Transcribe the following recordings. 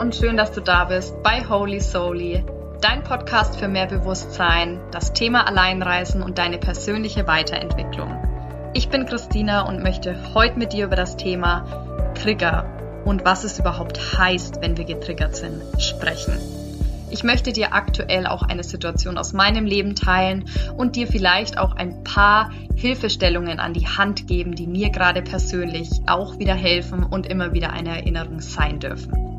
Und schön, dass du da bist bei Holy Soully, dein Podcast für mehr Bewusstsein, das Thema Alleinreisen und deine persönliche Weiterentwicklung. Ich bin Christina und möchte heute mit dir über das Thema Trigger und was es überhaupt heißt, wenn wir getriggert sind, sprechen. Ich möchte dir aktuell auch eine Situation aus meinem Leben teilen und dir vielleicht auch ein paar Hilfestellungen an die Hand geben, die mir gerade persönlich auch wieder helfen und immer wieder eine Erinnerung sein dürfen.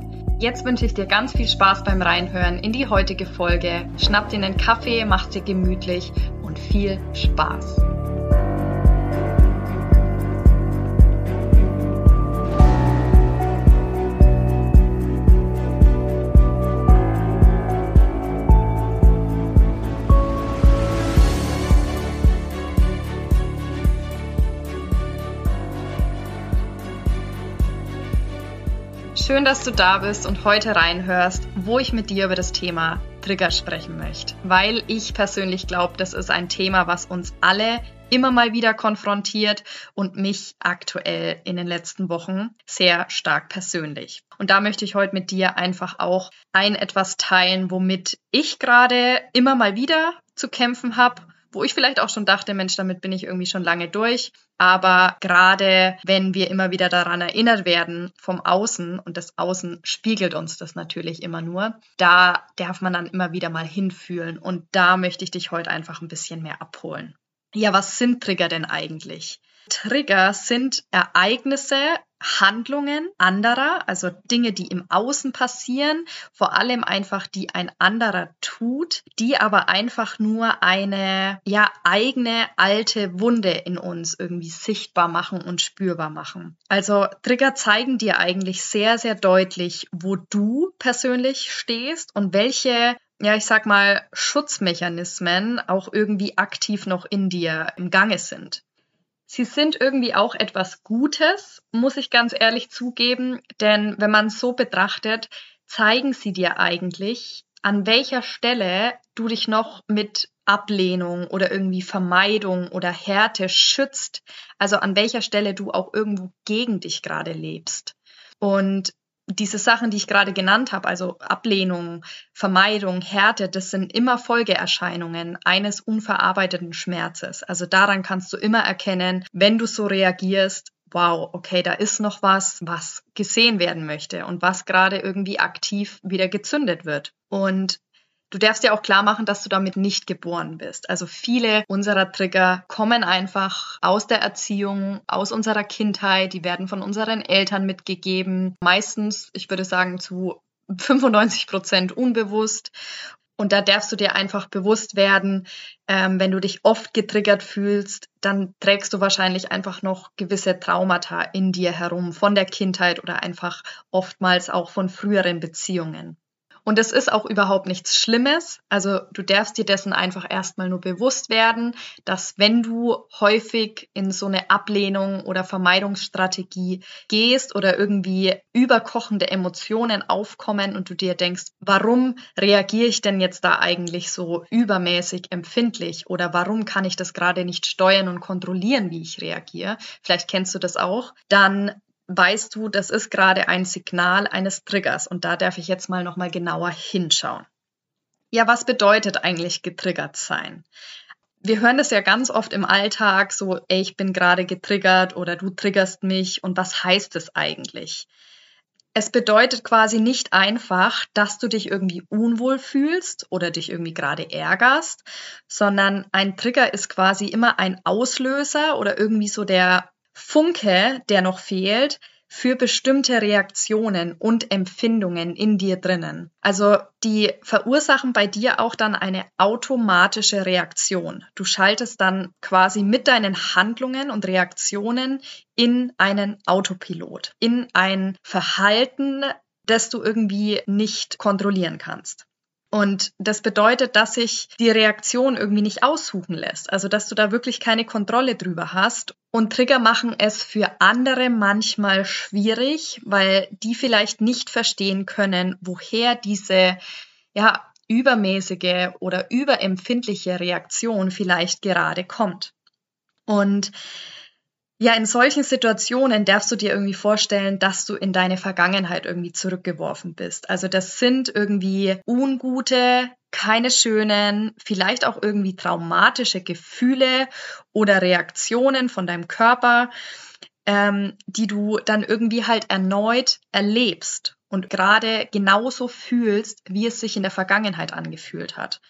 Jetzt wünsche ich dir ganz viel Spaß beim Reinhören in die heutige Folge. Schnapp dir einen Kaffee, mach dir gemütlich und viel Spaß. Schön, dass du da bist und heute reinhörst, wo ich mit dir über das Thema Trigger sprechen möchte. Weil ich persönlich glaube, das ist ein Thema, was uns alle immer mal wieder konfrontiert und mich aktuell in den letzten Wochen sehr stark persönlich. Und da möchte ich heute mit dir einfach auch ein etwas teilen, womit ich gerade immer mal wieder zu kämpfen habe wo ich vielleicht auch schon dachte, Mensch, damit bin ich irgendwie schon lange durch. Aber gerade wenn wir immer wieder daran erinnert werden vom Außen und das Außen spiegelt uns das natürlich immer nur, da darf man dann immer wieder mal hinfühlen. Und da möchte ich dich heute einfach ein bisschen mehr abholen. Ja, was sind Trigger denn eigentlich? Trigger sind Ereignisse, Handlungen anderer, also Dinge, die im Außen passieren, vor allem einfach, die ein anderer tut, die aber einfach nur eine ja eigene alte Wunde in uns irgendwie sichtbar machen und spürbar machen. Also Trigger zeigen dir eigentlich sehr sehr deutlich, wo du persönlich stehst und welche ja, ich sag mal, Schutzmechanismen auch irgendwie aktiv noch in dir im Gange sind. Sie sind irgendwie auch etwas Gutes, muss ich ganz ehrlich zugeben, denn wenn man so betrachtet, zeigen sie dir eigentlich, an welcher Stelle du dich noch mit Ablehnung oder irgendwie Vermeidung oder Härte schützt, also an welcher Stelle du auch irgendwo gegen dich gerade lebst. Und diese Sachen, die ich gerade genannt habe, also Ablehnung, Vermeidung, Härte, das sind immer Folgeerscheinungen eines unverarbeiteten Schmerzes. Also daran kannst du immer erkennen, wenn du so reagierst, wow, okay, da ist noch was, was gesehen werden möchte und was gerade irgendwie aktiv wieder gezündet wird. Und Du darfst dir auch klar machen, dass du damit nicht geboren bist. Also viele unserer Trigger kommen einfach aus der Erziehung, aus unserer Kindheit, die werden von unseren Eltern mitgegeben. Meistens, ich würde sagen, zu 95 Prozent unbewusst. Und da darfst du dir einfach bewusst werden, ähm, wenn du dich oft getriggert fühlst, dann trägst du wahrscheinlich einfach noch gewisse Traumata in dir herum von der Kindheit oder einfach oftmals auch von früheren Beziehungen. Und es ist auch überhaupt nichts Schlimmes. Also du darfst dir dessen einfach erstmal nur bewusst werden, dass wenn du häufig in so eine Ablehnung oder Vermeidungsstrategie gehst oder irgendwie überkochende Emotionen aufkommen und du dir denkst, warum reagiere ich denn jetzt da eigentlich so übermäßig empfindlich oder warum kann ich das gerade nicht steuern und kontrollieren, wie ich reagiere? Vielleicht kennst du das auch. Dann weißt du, das ist gerade ein Signal eines Triggers und da darf ich jetzt mal noch mal genauer hinschauen. Ja, was bedeutet eigentlich getriggert sein? Wir hören das ja ganz oft im Alltag so, ey, ich bin gerade getriggert oder du triggerst mich und was heißt es eigentlich? Es bedeutet quasi nicht einfach, dass du dich irgendwie unwohl fühlst oder dich irgendwie gerade ärgerst, sondern ein Trigger ist quasi immer ein Auslöser oder irgendwie so der Funke, der noch fehlt, für bestimmte Reaktionen und Empfindungen in dir drinnen. Also die verursachen bei dir auch dann eine automatische Reaktion. Du schaltest dann quasi mit deinen Handlungen und Reaktionen in einen Autopilot, in ein Verhalten, das du irgendwie nicht kontrollieren kannst. Und das bedeutet, dass sich die Reaktion irgendwie nicht aussuchen lässt. Also, dass du da wirklich keine Kontrolle drüber hast. Und Trigger machen es für andere manchmal schwierig, weil die vielleicht nicht verstehen können, woher diese, ja, übermäßige oder überempfindliche Reaktion vielleicht gerade kommt. Und ja, in solchen Situationen darfst du dir irgendwie vorstellen, dass du in deine Vergangenheit irgendwie zurückgeworfen bist. Also das sind irgendwie ungute, keine schönen, vielleicht auch irgendwie traumatische Gefühle oder Reaktionen von deinem Körper, ähm, die du dann irgendwie halt erneut erlebst und gerade genauso fühlst, wie es sich in der Vergangenheit angefühlt hat.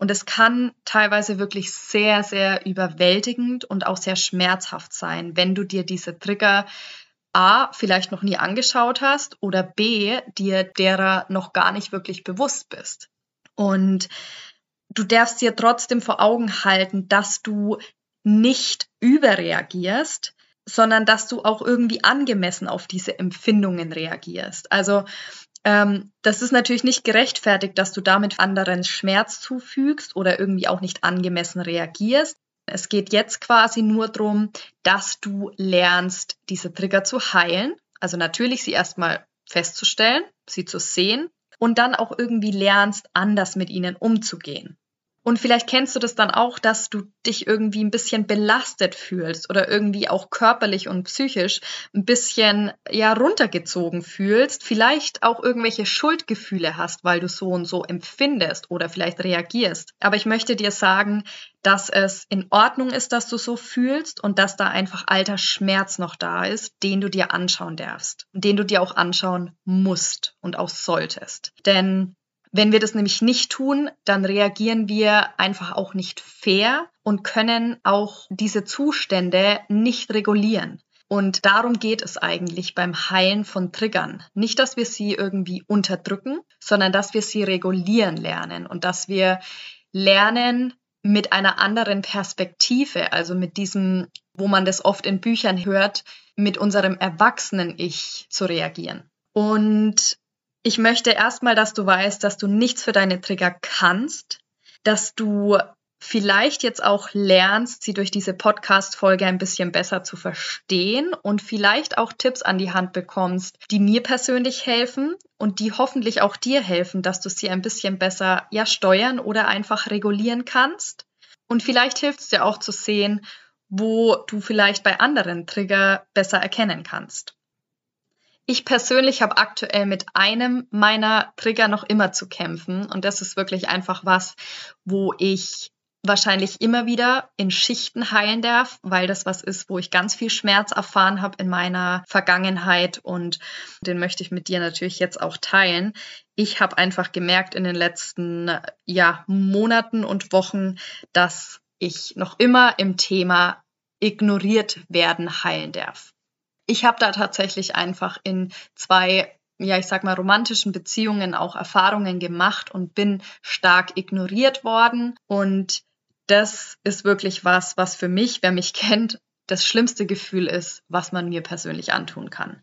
Und es kann teilweise wirklich sehr, sehr überwältigend und auch sehr schmerzhaft sein, wenn du dir diese Trigger A vielleicht noch nie angeschaut hast oder B dir derer noch gar nicht wirklich bewusst bist. Und du darfst dir trotzdem vor Augen halten, dass du nicht überreagierst, sondern dass du auch irgendwie angemessen auf diese Empfindungen reagierst. Also ähm, das ist natürlich nicht gerechtfertigt, dass du damit anderen Schmerz zufügst oder irgendwie auch nicht angemessen reagierst. Es geht jetzt quasi nur darum, dass du lernst, diese Trigger zu heilen. Also natürlich sie erstmal festzustellen, sie zu sehen und dann auch irgendwie lernst, anders mit ihnen umzugehen. Und vielleicht kennst du das dann auch, dass du dich irgendwie ein bisschen belastet fühlst oder irgendwie auch körperlich und psychisch ein bisschen ja runtergezogen fühlst, vielleicht auch irgendwelche Schuldgefühle hast, weil du so und so empfindest oder vielleicht reagierst. Aber ich möchte dir sagen, dass es in Ordnung ist, dass du so fühlst und dass da einfach alter Schmerz noch da ist, den du dir anschauen darfst, den du dir auch anschauen musst und auch solltest. Denn wenn wir das nämlich nicht tun, dann reagieren wir einfach auch nicht fair und können auch diese Zustände nicht regulieren. Und darum geht es eigentlich beim Heilen von Triggern. Nicht, dass wir sie irgendwie unterdrücken, sondern dass wir sie regulieren lernen und dass wir lernen, mit einer anderen Perspektive, also mit diesem, wo man das oft in Büchern hört, mit unserem erwachsenen Ich zu reagieren. Und ich möchte erstmal, dass du weißt, dass du nichts für deine Trigger kannst, dass du vielleicht jetzt auch lernst, sie durch diese Podcast-Folge ein bisschen besser zu verstehen und vielleicht auch Tipps an die Hand bekommst, die mir persönlich helfen und die hoffentlich auch dir helfen, dass du sie ein bisschen besser ja steuern oder einfach regulieren kannst. Und vielleicht hilft es dir auch zu sehen, wo du vielleicht bei anderen Trigger besser erkennen kannst. Ich persönlich habe aktuell mit einem meiner Trigger noch immer zu kämpfen. Und das ist wirklich einfach was, wo ich wahrscheinlich immer wieder in Schichten heilen darf, weil das was ist, wo ich ganz viel Schmerz erfahren habe in meiner Vergangenheit. Und den möchte ich mit dir natürlich jetzt auch teilen. Ich habe einfach gemerkt in den letzten ja, Monaten und Wochen, dass ich noch immer im Thema ignoriert werden heilen darf ich habe da tatsächlich einfach in zwei ja, ich sag mal, romantischen Beziehungen auch Erfahrungen gemacht und bin stark ignoriert worden. Und das ist wirklich was, was für mich, wer mich kennt, das schlimmste Gefühl ist, was man mir persönlich antun kann.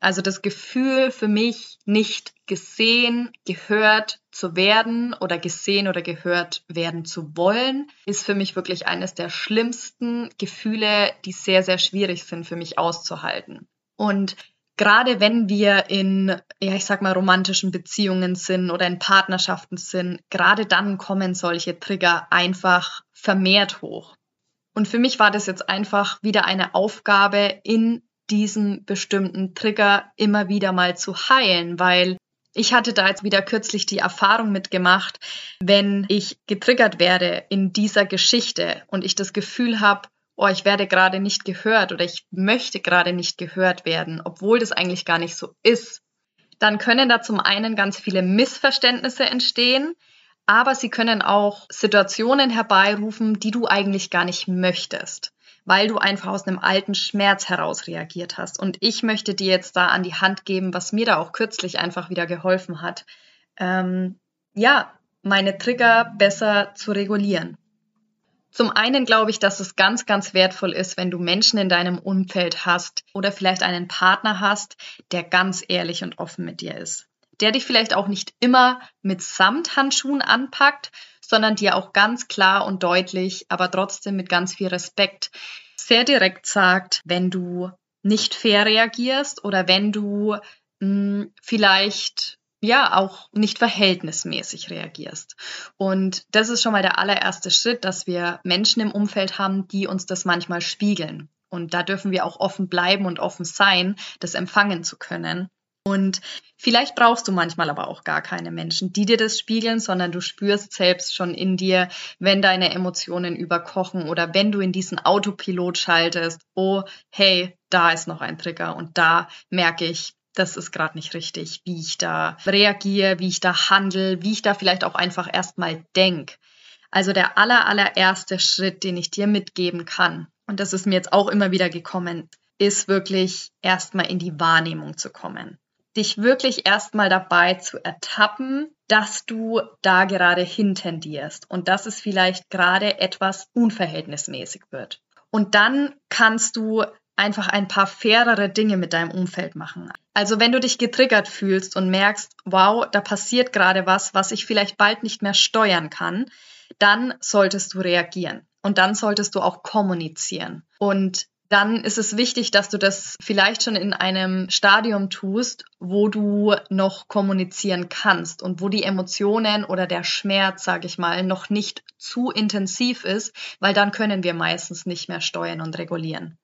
Also das Gefühl für mich, nicht gesehen, gehört zu werden oder gesehen oder gehört werden zu wollen, ist für mich wirklich eines der schlimmsten Gefühle, die sehr, sehr schwierig sind für mich auszuhalten. Und gerade wenn wir in, ja, ich sag mal, romantischen Beziehungen sind oder in Partnerschaften sind, gerade dann kommen solche Trigger einfach vermehrt hoch. Und für mich war das jetzt einfach wieder eine Aufgabe, in diesen bestimmten Trigger immer wieder mal zu heilen, weil ich hatte da jetzt wieder kürzlich die Erfahrung mitgemacht, wenn ich getriggert werde in dieser Geschichte und ich das Gefühl habe, oh, ich werde gerade nicht gehört oder ich möchte gerade nicht gehört werden, obwohl das eigentlich gar nicht so ist, dann können da zum einen ganz viele Missverständnisse entstehen, aber sie können auch Situationen herbeirufen, die du eigentlich gar nicht möchtest weil du einfach aus einem alten Schmerz heraus reagiert hast. Und ich möchte dir jetzt da an die Hand geben, was mir da auch kürzlich einfach wieder geholfen hat, ähm, ja, meine Trigger besser zu regulieren. Zum einen glaube ich, dass es ganz, ganz wertvoll ist, wenn du Menschen in deinem Umfeld hast oder vielleicht einen Partner hast, der ganz ehrlich und offen mit dir ist. Der dich vielleicht auch nicht immer mit Samthandschuhen anpackt, sondern dir auch ganz klar und deutlich, aber trotzdem mit ganz viel Respekt sehr direkt sagt, wenn du nicht fair reagierst oder wenn du mh, hm, vielleicht ja auch nicht verhältnismäßig reagierst. Und das ist schon mal der allererste Schritt, dass wir Menschen im Umfeld haben, die uns das manchmal spiegeln. Und da dürfen wir auch offen bleiben und offen sein, das empfangen zu können. Und vielleicht brauchst du manchmal aber auch gar keine Menschen, die dir das spiegeln, sondern du spürst selbst schon in dir, wenn deine Emotionen überkochen oder wenn du in diesen Autopilot schaltest, oh, hey, da ist noch ein Trigger und da merke ich, das ist gerade nicht richtig, wie ich da reagiere, wie ich da handle, wie ich da vielleicht auch einfach erstmal denke. Also der aller, allererste Schritt, den ich dir mitgeben kann, und das ist mir jetzt auch immer wieder gekommen, ist wirklich erstmal in die Wahrnehmung zu kommen. Dich wirklich erstmal dabei zu ertappen, dass du da gerade hintendierst und dass es vielleicht gerade etwas unverhältnismäßig wird. Und dann kannst du einfach ein paar fairere Dinge mit deinem Umfeld machen. Also wenn du dich getriggert fühlst und merkst, wow, da passiert gerade was, was ich vielleicht bald nicht mehr steuern kann, dann solltest du reagieren und dann solltest du auch kommunizieren. Und dann ist es wichtig, dass du das vielleicht schon in einem Stadium tust, wo du noch kommunizieren kannst und wo die Emotionen oder der Schmerz, sage ich mal, noch nicht zu intensiv ist, weil dann können wir meistens nicht mehr steuern und regulieren.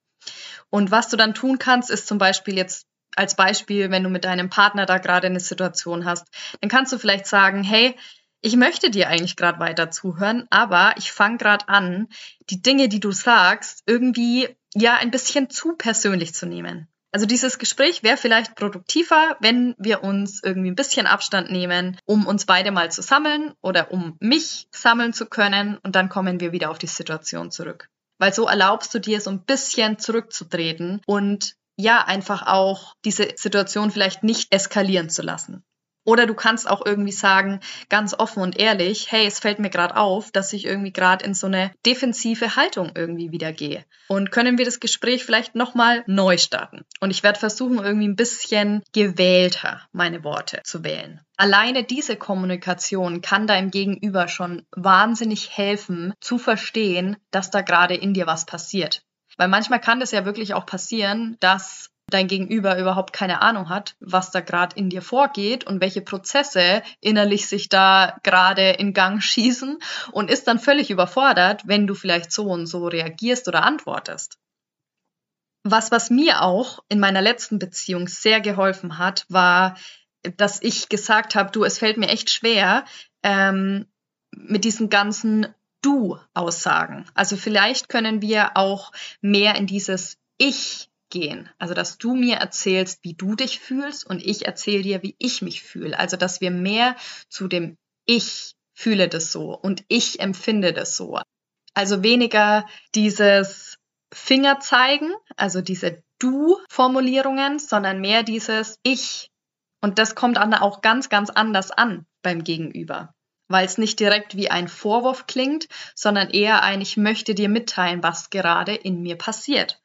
Und was du dann tun kannst, ist zum Beispiel jetzt als Beispiel, wenn du mit deinem Partner da gerade eine Situation hast, dann kannst du vielleicht sagen, hey, ich möchte dir eigentlich gerade weiter zuhören, aber ich fange gerade an, die Dinge, die du sagst, irgendwie ja ein bisschen zu persönlich zu nehmen. Also dieses Gespräch wäre vielleicht produktiver, wenn wir uns irgendwie ein bisschen Abstand nehmen, um uns beide mal zu sammeln oder um mich sammeln zu können und dann kommen wir wieder auf die Situation zurück. Weil so erlaubst du dir so ein bisschen zurückzutreten und ja, einfach auch diese Situation vielleicht nicht eskalieren zu lassen. Oder du kannst auch irgendwie sagen, ganz offen und ehrlich, hey, es fällt mir gerade auf, dass ich irgendwie gerade in so eine defensive Haltung irgendwie wieder gehe. Und können wir das Gespräch vielleicht nochmal neu starten? Und ich werde versuchen, irgendwie ein bisschen gewählter meine Worte zu wählen. Alleine diese Kommunikation kann deinem Gegenüber schon wahnsinnig helfen, zu verstehen, dass da gerade in dir was passiert. Weil manchmal kann das ja wirklich auch passieren, dass dein Gegenüber überhaupt keine Ahnung hat, was da gerade in dir vorgeht und welche Prozesse innerlich sich da gerade in Gang schießen und ist dann völlig überfordert, wenn du vielleicht so und so reagierst oder antwortest. Was, was mir auch in meiner letzten Beziehung sehr geholfen hat, war, dass ich gesagt habe, du, es fällt mir echt schwer, ähm, mit diesen ganzen Du-Aussagen. Also vielleicht können wir auch mehr in dieses Ich gehen. Also, dass du mir erzählst, wie du dich fühlst und ich erzähle dir, wie ich mich fühle. Also, dass wir mehr zu dem Ich fühle das so und ich empfinde das so. Also weniger dieses Finger zeigen, also diese Du-Formulierungen, sondern mehr dieses Ich. Und das kommt auch ganz, ganz anders an beim Gegenüber weil es nicht direkt wie ein Vorwurf klingt, sondern eher ein Ich möchte dir mitteilen, was gerade in mir passiert.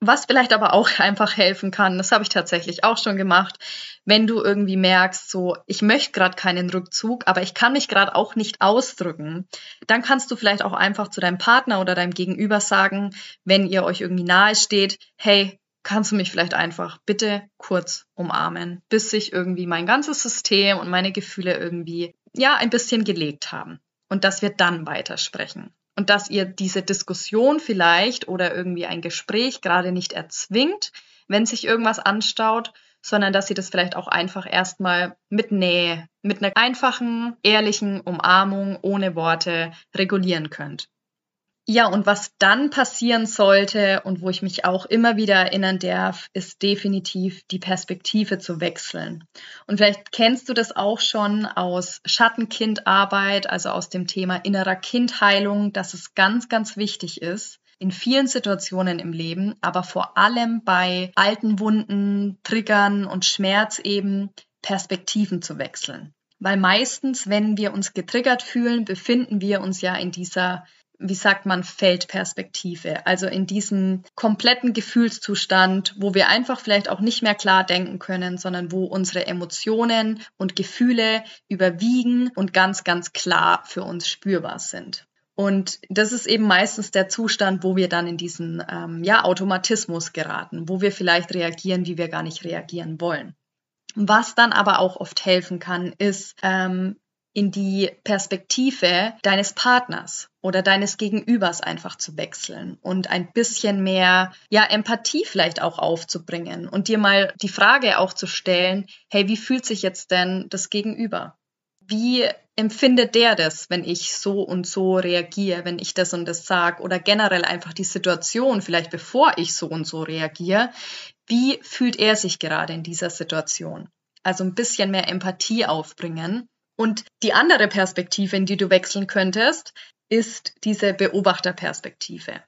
Was vielleicht aber auch einfach helfen kann, das habe ich tatsächlich auch schon gemacht, wenn du irgendwie merkst, so, ich möchte gerade keinen Rückzug, aber ich kann mich gerade auch nicht ausdrücken, dann kannst du vielleicht auch einfach zu deinem Partner oder deinem Gegenüber sagen, wenn ihr euch irgendwie nahe steht, hey, kannst du mich vielleicht einfach bitte kurz umarmen, bis sich irgendwie mein ganzes System und meine Gefühle irgendwie, ja, ein bisschen gelegt haben und dass wir dann weitersprechen und dass ihr diese Diskussion vielleicht oder irgendwie ein Gespräch gerade nicht erzwingt, wenn sich irgendwas anstaut, sondern dass ihr das vielleicht auch einfach erstmal mit Nähe, mit einer einfachen, ehrlichen Umarmung ohne Worte regulieren könnt. Ja, und was dann passieren sollte und wo ich mich auch immer wieder erinnern darf, ist definitiv die Perspektive zu wechseln. Und vielleicht kennst du das auch schon aus Schattenkindarbeit, also aus dem Thema innerer Kindheilung, dass es ganz, ganz wichtig ist, in vielen Situationen im Leben, aber vor allem bei alten Wunden, Triggern und Schmerz eben Perspektiven zu wechseln. Weil meistens, wenn wir uns getriggert fühlen, befinden wir uns ja in dieser wie sagt man, Feldperspektive. Also in diesem kompletten Gefühlszustand, wo wir einfach vielleicht auch nicht mehr klar denken können, sondern wo unsere Emotionen und Gefühle überwiegen und ganz, ganz klar für uns spürbar sind. Und das ist eben meistens der Zustand, wo wir dann in diesen ähm, ja, Automatismus geraten, wo wir vielleicht reagieren, wie wir gar nicht reagieren wollen. Was dann aber auch oft helfen kann, ist ähm, in die Perspektive deines Partners oder deines Gegenübers einfach zu wechseln und ein bisschen mehr, ja, Empathie vielleicht auch aufzubringen und dir mal die Frage auch zu stellen, hey, wie fühlt sich jetzt denn das Gegenüber? Wie empfindet der das, wenn ich so und so reagiere, wenn ich das und das sage oder generell einfach die Situation, vielleicht bevor ich so und so reagiere, wie fühlt er sich gerade in dieser Situation? Also ein bisschen mehr Empathie aufbringen. Und die andere Perspektive, in die du wechseln könntest, ist diese Beobachterperspektive.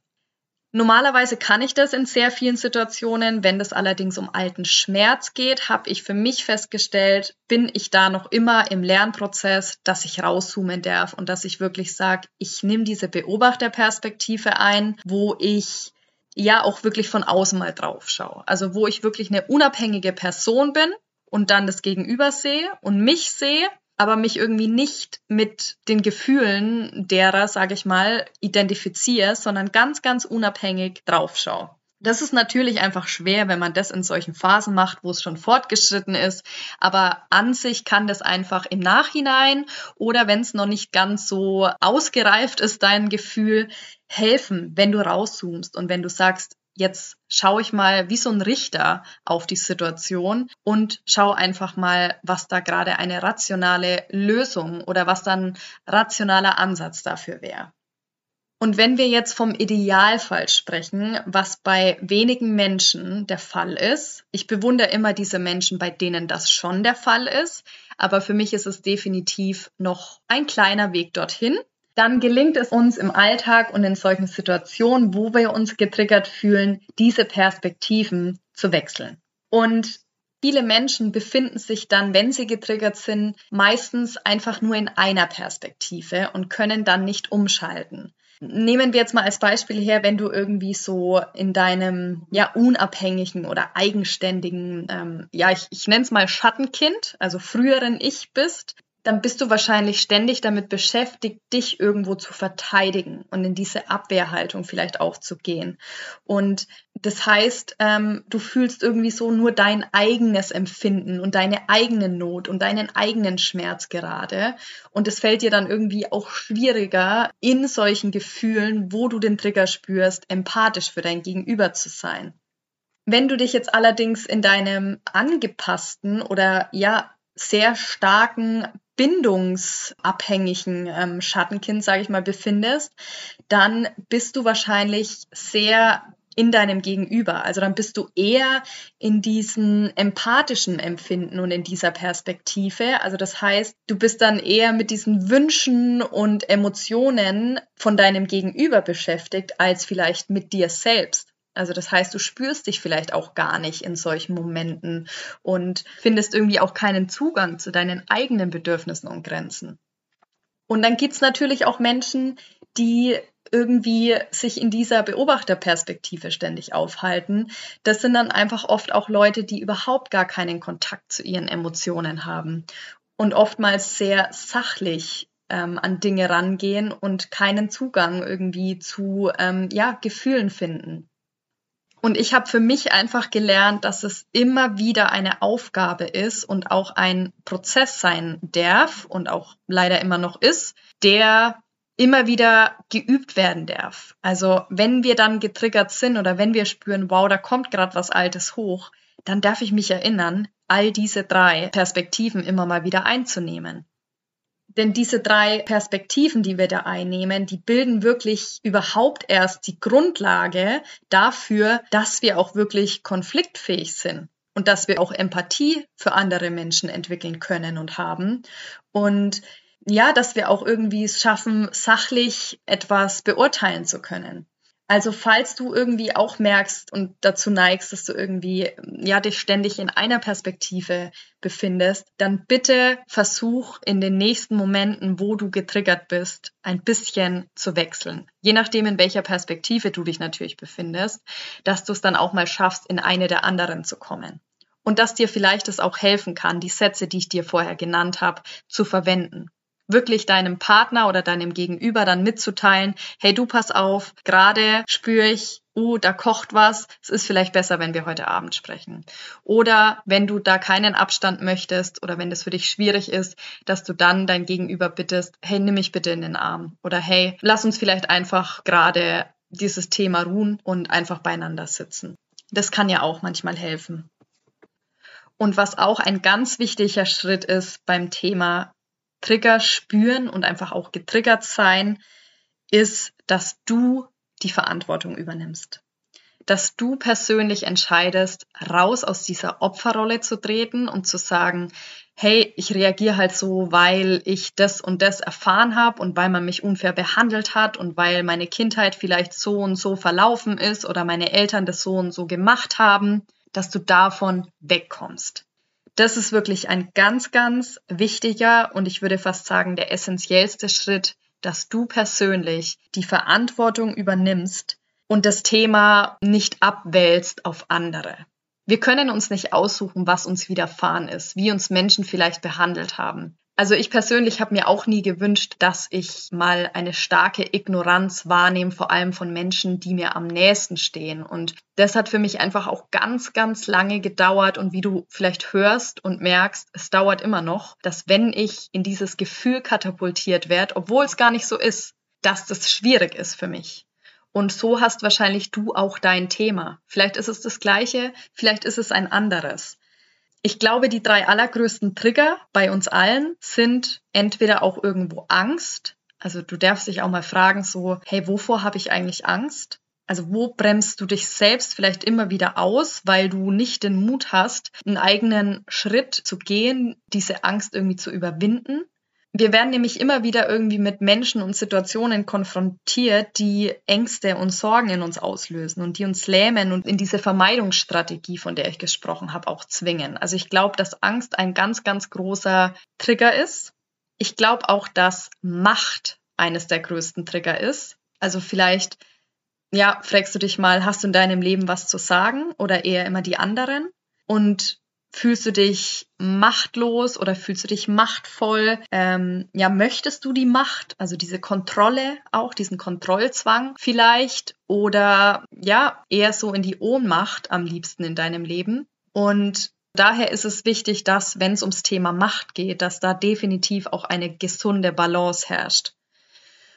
Normalerweise kann ich das in sehr vielen Situationen. Wenn das allerdings um alten Schmerz geht, habe ich für mich festgestellt, bin ich da noch immer im Lernprozess, dass ich rauszoomen darf und dass ich wirklich sage, ich nehme diese Beobachterperspektive ein, wo ich ja auch wirklich von außen mal drauf schaue. Also wo ich wirklich eine unabhängige Person bin und dann das Gegenüber sehe und mich sehe aber mich irgendwie nicht mit den Gefühlen derer, sage ich mal, identifiziere, sondern ganz, ganz unabhängig draufschaue. Das ist natürlich einfach schwer, wenn man das in solchen Phasen macht, wo es schon fortgeschritten ist. Aber an sich kann das einfach im Nachhinein oder wenn es noch nicht ganz so ausgereift ist, dein Gefühl helfen, wenn du rauszoomst und wenn du sagst, jetzt schaue ich mal wie so ein Richter auf die Situation und schaue einfach mal, was da gerade eine rationale Lösung oder was dann rationaler Ansatz dafür wäre. Und wenn wir jetzt vom Idealfall sprechen, was bei wenigen Menschen der Fall ist, ich bewundere immer diese Menschen, bei denen das schon der Fall ist, aber für mich ist es definitiv noch ein kleiner Weg dorthin dann gelingt es uns im Alltag und in solchen Situationen, wo wir uns getriggert fühlen, diese Perspektiven zu wechseln. Und viele Menschen befinden sich dann, wenn sie getriggert sind, meistens einfach nur in einer Perspektive und können dann nicht umschalten. Nehmen wir jetzt mal als Beispiel her, wenn du irgendwie so in deinem ja unabhängigen oder eigenständigen, ähm, ja ich, ich nenne es mal Schattenkind, also früheren Ich bist, dann bist du wahrscheinlich ständig damit beschäftigt, dich irgendwo zu verteidigen und in diese Abwehrhaltung vielleicht auch zu gehen. Und das heißt, ähm, du fühlst irgendwie so nur dein eigenes Empfinden und deine eigene Not und deinen eigenen Schmerz gerade. Und es fällt dir dann irgendwie auch schwieriger, in solchen Gefühlen, wo du den Trigger spürst, empathisch für dein Gegenüber zu sein. Wenn du dich jetzt allerdings in deinem angepassten oder ja sehr starken bindungsabhängigen ähm, Schattenkind, sage ich mal, befindest, dann bist du wahrscheinlich sehr in deinem Gegenüber. Also dann bist du eher in diesem empathischen Empfinden und in dieser Perspektive. Also das heißt, du bist dann eher mit diesen Wünschen und Emotionen von deinem Gegenüber beschäftigt, als vielleicht mit dir selbst. Also das heißt, du spürst dich vielleicht auch gar nicht in solchen Momenten und findest irgendwie auch keinen Zugang zu deinen eigenen Bedürfnissen und Grenzen. Und dann gibt's natürlich auch Menschen, die irgendwie sich in dieser Beobachterperspektive ständig aufhalten. Das sind dann einfach oft auch Leute, die überhaupt gar keinen Kontakt zu ihren Emotionen haben und oftmals sehr sachlich ähm, an Dinge rangehen und keinen Zugang irgendwie zu ähm, ja, Gefühlen finden. Und ich habe für mich einfach gelernt, dass es immer wieder eine Aufgabe ist und auch ein Prozess sein darf und auch leider immer noch ist, der immer wieder geübt werden darf. Also wenn wir dann getriggert sind oder wenn wir spüren, wow, da kommt gerade was Altes hoch, dann darf ich mich erinnern, all diese drei Perspektiven immer mal wieder einzunehmen. Denn diese drei Perspektiven, die wir da einnehmen, die bilden wirklich überhaupt erst die Grundlage dafür, dass wir auch wirklich konfliktfähig sind und dass wir auch Empathie für andere Menschen entwickeln können und haben. Und ja, dass wir auch irgendwie es schaffen, sachlich etwas beurteilen zu können. Also falls du irgendwie auch merkst und dazu neigst, dass du irgendwie ja dich ständig in einer Perspektive befindest, dann bitte versuch in den nächsten Momenten, wo du getriggert bist, ein bisschen zu wechseln. Je nachdem, in welcher Perspektive du dich natürlich befindest, dass du es dann auch mal schaffst, in eine der anderen zu kommen. Und dass dir vielleicht es auch helfen kann, die Sätze, die ich dir vorher genannt habe, zu verwenden wirklich deinem Partner oder deinem Gegenüber dann mitzuteilen, hey du pass auf, gerade spüre ich uh, da kocht was, es ist vielleicht besser, wenn wir heute Abend sprechen. Oder wenn du da keinen Abstand möchtest oder wenn das für dich schwierig ist, dass du dann dein Gegenüber bittest, hey, nimm mich bitte in den Arm. Oder hey, lass uns vielleicht einfach gerade dieses Thema ruhen und einfach beieinander sitzen. Das kann ja auch manchmal helfen. Und was auch ein ganz wichtiger Schritt ist beim Thema Trigger spüren und einfach auch getriggert sein, ist, dass du die Verantwortung übernimmst. Dass du persönlich entscheidest, raus aus dieser Opferrolle zu treten und zu sagen, hey, ich reagiere halt so, weil ich das und das erfahren habe und weil man mich unfair behandelt hat und weil meine Kindheit vielleicht so und so verlaufen ist oder meine Eltern das so und so gemacht haben, dass du davon wegkommst. Das ist wirklich ein ganz, ganz wichtiger und ich würde fast sagen der essentiellste Schritt, dass du persönlich die Verantwortung übernimmst und das Thema nicht abwälzt auf andere. Wir können uns nicht aussuchen, was uns widerfahren ist, wie uns Menschen vielleicht behandelt haben. Also ich persönlich habe mir auch nie gewünscht, dass ich mal eine starke Ignoranz wahrnehme, vor allem von Menschen, die mir am nächsten stehen. Und das hat für mich einfach auch ganz, ganz lange gedauert. Und wie du vielleicht hörst und merkst, es dauert immer noch, dass wenn ich in dieses Gefühl katapultiert werde, obwohl es gar nicht so ist, dass das schwierig ist für mich. Und so hast wahrscheinlich du auch dein Thema. Vielleicht ist es das gleiche, vielleicht ist es ein anderes. Ich glaube, die drei allergrößten Trigger bei uns allen sind entweder auch irgendwo Angst. Also du darfst dich auch mal fragen, so, hey, wovor habe ich eigentlich Angst? Also wo bremst du dich selbst vielleicht immer wieder aus, weil du nicht den Mut hast, einen eigenen Schritt zu gehen, diese Angst irgendwie zu überwinden? Wir werden nämlich immer wieder irgendwie mit Menschen und Situationen konfrontiert, die Ängste und Sorgen in uns auslösen und die uns lähmen und in diese Vermeidungsstrategie, von der ich gesprochen habe, auch zwingen. Also ich glaube, dass Angst ein ganz, ganz großer Trigger ist. Ich glaube auch, dass Macht eines der größten Trigger ist. Also vielleicht, ja, fragst du dich mal, hast du in deinem Leben was zu sagen oder eher immer die anderen? Und Fühlst du dich machtlos oder fühlst du dich machtvoll? Ähm, ja, möchtest du die Macht, also diese Kontrolle auch, diesen Kontrollzwang vielleicht? Oder ja, eher so in die Ohnmacht am liebsten in deinem Leben? Und daher ist es wichtig, dass, wenn es ums Thema Macht geht, dass da definitiv auch eine gesunde Balance herrscht.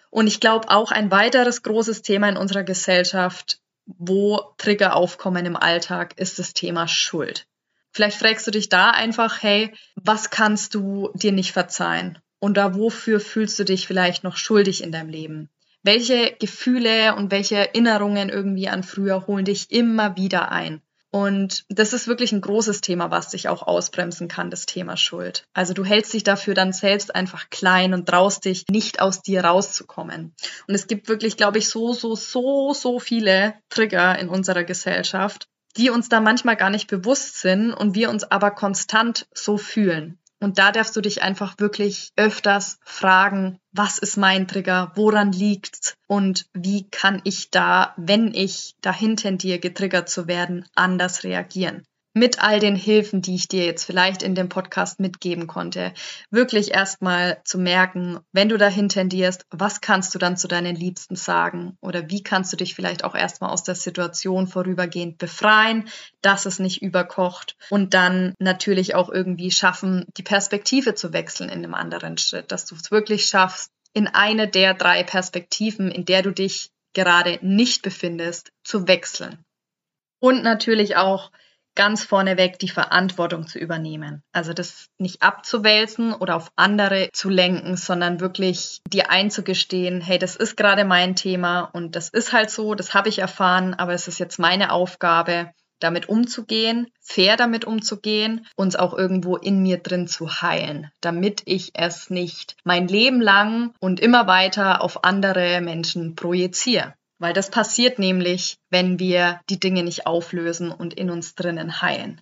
Und ich glaube auch ein weiteres großes Thema in unserer Gesellschaft, wo Trigger aufkommen im Alltag, ist das Thema Schuld. Vielleicht fragst du dich da einfach, hey, was kannst du dir nicht verzeihen? Und da wofür fühlst du dich vielleicht noch schuldig in deinem Leben? Welche Gefühle und welche Erinnerungen irgendwie an früher holen dich immer wieder ein? Und das ist wirklich ein großes Thema, was dich auch ausbremsen kann, das Thema Schuld. Also du hältst dich dafür dann selbst einfach klein und traust dich nicht aus dir rauszukommen. Und es gibt wirklich, glaube ich, so, so, so, so viele Trigger in unserer Gesellschaft, die uns da manchmal gar nicht bewusst sind und wir uns aber konstant so fühlen. Und da darfst du dich einfach wirklich öfters fragen, was ist mein Trigger, woran liegt's? Und wie kann ich da, wenn ich dahin tendiere, getriggert zu werden, anders reagieren mit all den Hilfen, die ich dir jetzt vielleicht in dem Podcast mitgeben konnte, wirklich erstmal zu merken, wenn du dahin tendierst, was kannst du dann zu deinen Liebsten sagen oder wie kannst du dich vielleicht auch erstmal aus der Situation vorübergehend befreien, dass es nicht überkocht und dann natürlich auch irgendwie schaffen, die Perspektive zu wechseln in einem anderen Schritt, dass du es wirklich schaffst, in eine der drei Perspektiven, in der du dich gerade nicht befindest, zu wechseln. Und natürlich auch ganz vorneweg die Verantwortung zu übernehmen. Also das nicht abzuwälzen oder auf andere zu lenken, sondern wirklich dir einzugestehen, hey, das ist gerade mein Thema und das ist halt so, das habe ich erfahren, aber es ist jetzt meine Aufgabe, damit umzugehen, fair damit umzugehen, uns auch irgendwo in mir drin zu heilen, damit ich es nicht mein Leben lang und immer weiter auf andere Menschen projiziere. Weil das passiert nämlich, wenn wir die Dinge nicht auflösen und in uns drinnen heilen.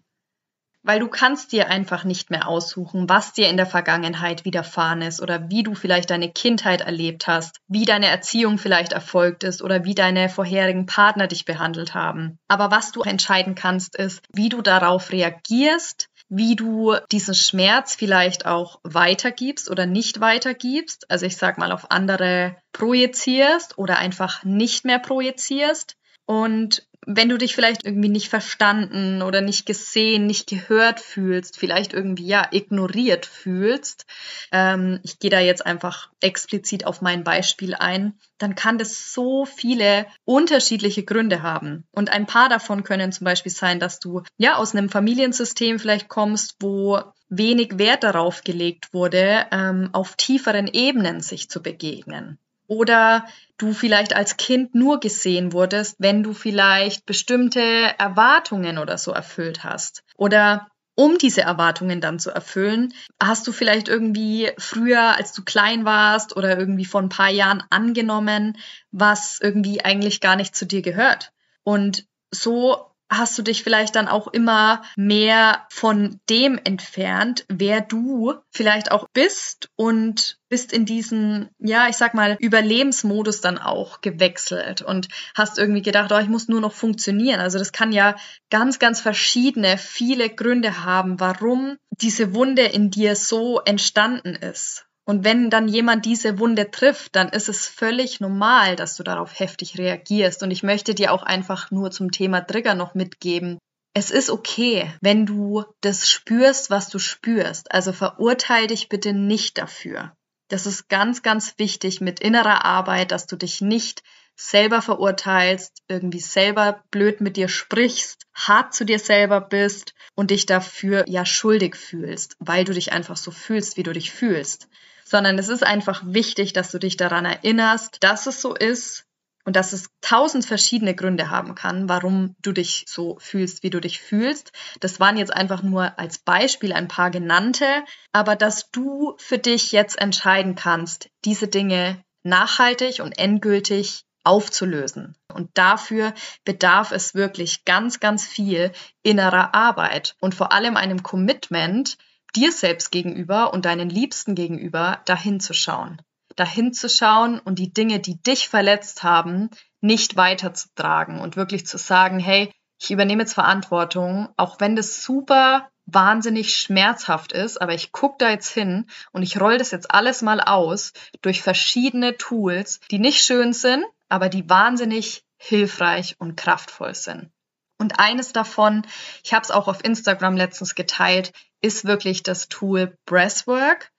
Weil du kannst dir einfach nicht mehr aussuchen, was dir in der Vergangenheit widerfahren ist oder wie du vielleicht deine Kindheit erlebt hast, wie deine Erziehung vielleicht erfolgt ist oder wie deine vorherigen Partner dich behandelt haben. Aber was du entscheiden kannst, ist, wie du darauf reagierst, wie du diesen Schmerz vielleicht auch weitergibst oder nicht weitergibst. Also ich sag mal auf andere projizierst oder einfach nicht mehr projizierst. Und wenn du dich vielleicht irgendwie nicht verstanden oder nicht gesehen, nicht gehört fühlst, vielleicht irgendwie ja ignoriert fühlst, ähm, ich gehe da jetzt einfach explizit auf mein Beispiel ein, dann kann das so viele unterschiedliche Gründe haben. Und ein paar davon können zum Beispiel sein, dass du ja aus einem Familiensystem vielleicht kommst, wo wenig Wert darauf gelegt wurde, ähm, auf tieferen Ebenen sich zu begegnen. Oder du vielleicht als Kind nur gesehen wurdest, wenn du vielleicht bestimmte Erwartungen oder so erfüllt hast. Oder um diese Erwartungen dann zu erfüllen, hast du vielleicht irgendwie früher, als du klein warst oder irgendwie vor ein paar Jahren angenommen, was irgendwie eigentlich gar nicht zu dir gehört. Und so hast du dich vielleicht dann auch immer mehr von dem entfernt, wer du vielleicht auch bist und bist in diesen, ja, ich sag mal, Überlebensmodus dann auch gewechselt und hast irgendwie gedacht, oh, ich muss nur noch funktionieren. Also das kann ja ganz, ganz verschiedene, viele Gründe haben, warum diese Wunde in dir so entstanden ist. Und wenn dann jemand diese Wunde trifft, dann ist es völlig normal, dass du darauf heftig reagierst. Und ich möchte dir auch einfach nur zum Thema Trigger noch mitgeben. Es ist okay, wenn du das spürst, was du spürst. Also verurteil dich bitte nicht dafür. Das ist ganz, ganz wichtig mit innerer Arbeit, dass du dich nicht selber verurteilst, irgendwie selber blöd mit dir sprichst, hart zu dir selber bist und dich dafür ja schuldig fühlst, weil du dich einfach so fühlst, wie du dich fühlst sondern es ist einfach wichtig, dass du dich daran erinnerst, dass es so ist und dass es tausend verschiedene Gründe haben kann, warum du dich so fühlst, wie du dich fühlst. Das waren jetzt einfach nur als Beispiel ein paar genannte, aber dass du für dich jetzt entscheiden kannst, diese Dinge nachhaltig und endgültig aufzulösen. Und dafür bedarf es wirklich ganz, ganz viel innerer Arbeit und vor allem einem Commitment, dir selbst gegenüber und deinen Liebsten gegenüber dahin zu schauen. Dahin zu schauen und die Dinge, die dich verletzt haben, nicht weiterzutragen und wirklich zu sagen, hey, ich übernehme jetzt Verantwortung, auch wenn das super wahnsinnig schmerzhaft ist, aber ich gucke da jetzt hin und ich roll das jetzt alles mal aus durch verschiedene Tools, die nicht schön sind, aber die wahnsinnig hilfreich und kraftvoll sind. Und eines davon, ich habe es auch auf Instagram letztens geteilt, ist wirklich das Tool Breathwork.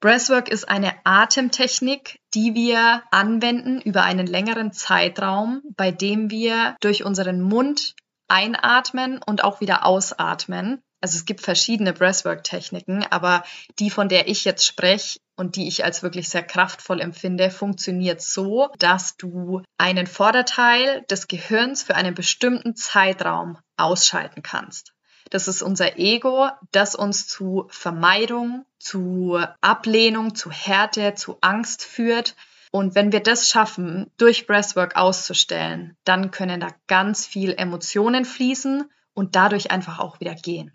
Breathwork ist eine Atemtechnik, die wir anwenden über einen längeren Zeitraum, bei dem wir durch unseren Mund einatmen und auch wieder ausatmen also es gibt verschiedene Breathwork-Techniken, aber die, von der ich jetzt spreche und die ich als wirklich sehr kraftvoll empfinde, funktioniert so, dass du einen Vorderteil des Gehirns für einen bestimmten Zeitraum ausschalten kannst. Das ist unser Ego, das uns zu Vermeidung, zu Ablehnung, zu Härte, zu Angst führt. Und wenn wir das schaffen, durch Breathwork auszustellen, dann können da ganz viel Emotionen fließen und dadurch einfach auch wieder gehen.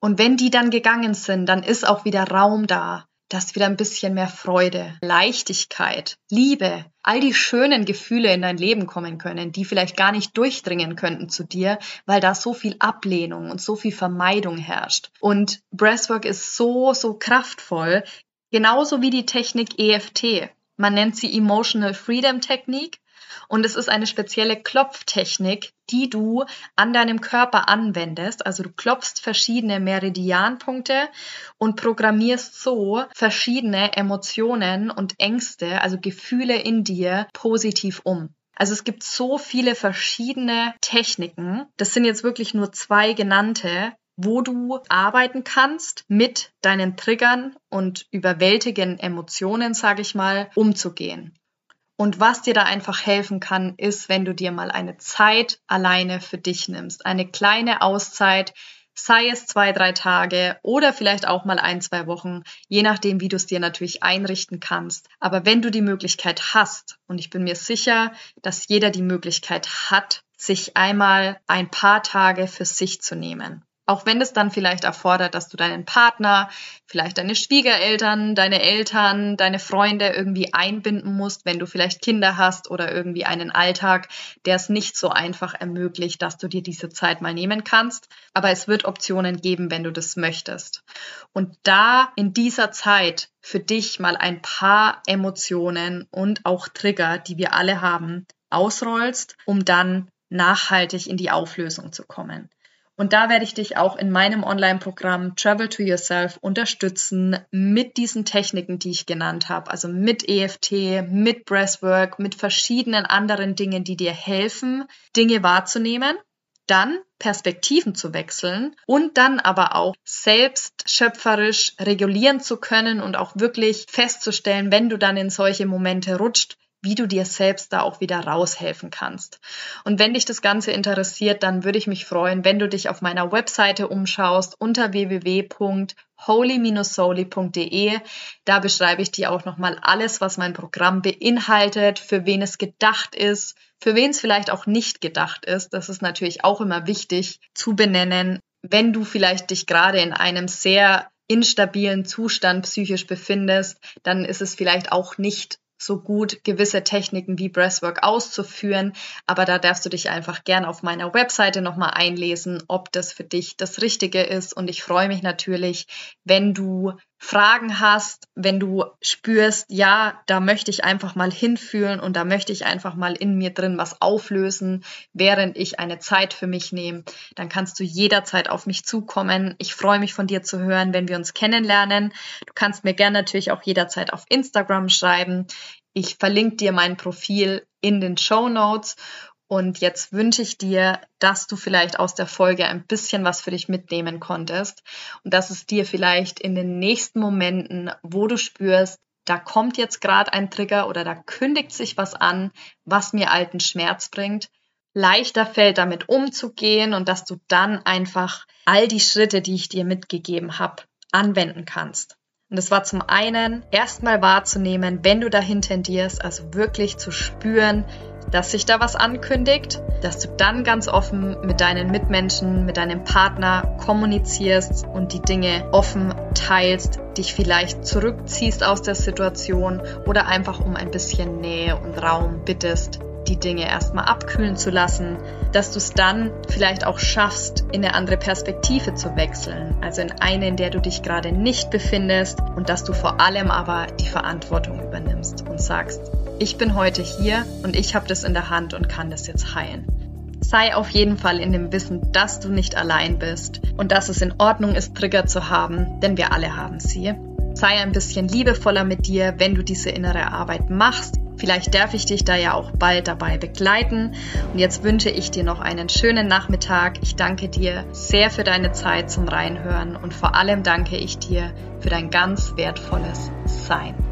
Und wenn die dann gegangen sind, dann ist auch wieder Raum da. dass wieder ein bisschen mehr Freude, Leichtigkeit, Liebe, all die schönen Gefühle in dein Leben kommen können, die vielleicht gar nicht durchdringen könnten zu dir, weil da so viel Ablehnung und so viel Vermeidung herrscht. Und Breathwork ist so, so kraftvoll, genauso wie die Technik EFT. Man nennt sie Emotional Freedom Technik und es ist eine spezielle Klopftechnik, die du an deinem Körper anwendest. Also du klopfst verschiedene Meridianpunkte und programmierst so verschiedene Emotionen und Ängste, also Gefühle in dir positiv um. Also es gibt so viele verschiedene Techniken. Das sind jetzt wirklich nur zwei genannte, wo du arbeiten kannst, mit deinen Triggern und überwältigenden Emotionen, sage ich mal, umzugehen. Und was dir da einfach helfen kann, ist, wenn du dir mal eine Zeit alleine für dich nimmst. Eine kleine Auszeit, sei es zwei, drei Tage oder vielleicht auch mal ein, zwei Wochen, je nachdem, wie du es dir natürlich einrichten kannst. Aber wenn du die Möglichkeit hast, und ich bin mir sicher, dass jeder die Möglichkeit hat, sich einmal ein paar Tage für sich zu nehmen. Auch wenn es dann vielleicht erfordert, dass du deinen Partner, vielleicht deine Schwiegereltern, deine Eltern, deine Freunde irgendwie einbinden musst, wenn du vielleicht Kinder hast oder irgendwie einen Alltag, der es nicht so einfach ermöglicht, dass du dir diese Zeit mal nehmen kannst. Aber es wird Optionen geben, wenn du das möchtest. Und da in dieser Zeit für dich mal ein paar Emotionen und auch Trigger, die wir alle haben, ausrollst, um dann nachhaltig in die Auflösung zu kommen. Und da werde ich dich auch in meinem Online-Programm Travel to Yourself unterstützen mit diesen Techniken, die ich genannt habe. Also mit EFT, mit Breathwork, mit verschiedenen anderen Dingen, die dir helfen, Dinge wahrzunehmen, dann Perspektiven zu wechseln und dann aber auch selbst schöpferisch regulieren zu können und auch wirklich festzustellen, wenn du dann in solche Momente rutscht, wie du dir selbst da auch wieder raushelfen kannst. Und wenn dich das Ganze interessiert, dann würde ich mich freuen, wenn du dich auf meiner Webseite umschaust unter www.holy-soli.de. Da beschreibe ich dir auch nochmal alles, was mein Programm beinhaltet, für wen es gedacht ist, für wen es vielleicht auch nicht gedacht ist. Das ist natürlich auch immer wichtig zu benennen. Wenn du vielleicht dich gerade in einem sehr instabilen Zustand psychisch befindest, dann ist es vielleicht auch nicht so gut gewisse Techniken wie Breathwork auszuführen. Aber da darfst du dich einfach gern auf meiner Webseite nochmal einlesen, ob das für dich das Richtige ist. Und ich freue mich natürlich, wenn du Fragen hast, wenn du spürst, ja, da möchte ich einfach mal hinfühlen und da möchte ich einfach mal in mir drin was auflösen, während ich eine Zeit für mich nehme, dann kannst du jederzeit auf mich zukommen. Ich freue mich von dir zu hören, wenn wir uns kennenlernen. Du kannst mir gerne natürlich auch jederzeit auf Instagram schreiben. Ich verlinke dir mein Profil in den Show Notes und jetzt wünsche ich dir, dass du vielleicht aus der Folge ein bisschen was für dich mitnehmen konntest und dass es dir vielleicht in den nächsten Momenten, wo du spürst, da kommt jetzt gerade ein Trigger oder da kündigt sich was an, was mir alten Schmerz bringt, leichter fällt, damit umzugehen und dass du dann einfach all die Schritte, die ich dir mitgegeben habe, anwenden kannst. Und das war zum einen erstmal wahrzunehmen, wenn du dahin tendierst, also wirklich zu spüren, dass sich da was ankündigt, dass du dann ganz offen mit deinen Mitmenschen, mit deinem Partner kommunizierst und die Dinge offen teilst, dich vielleicht zurückziehst aus der Situation oder einfach um ein bisschen Nähe und Raum bittest, die Dinge erstmal abkühlen zu lassen, dass du es dann vielleicht auch schaffst, in eine andere Perspektive zu wechseln, also in eine, in der du dich gerade nicht befindest und dass du vor allem aber die Verantwortung übernimmst und sagst, ich bin heute hier und ich habe das in der Hand und kann das jetzt heilen. Sei auf jeden Fall in dem Wissen, dass du nicht allein bist und dass es in Ordnung ist, Trigger zu haben, denn wir alle haben sie. Sei ein bisschen liebevoller mit dir, wenn du diese innere Arbeit machst. Vielleicht darf ich dich da ja auch bald dabei begleiten. Und jetzt wünsche ich dir noch einen schönen Nachmittag. Ich danke dir sehr für deine Zeit zum Reinhören und vor allem danke ich dir für dein ganz wertvolles Sein.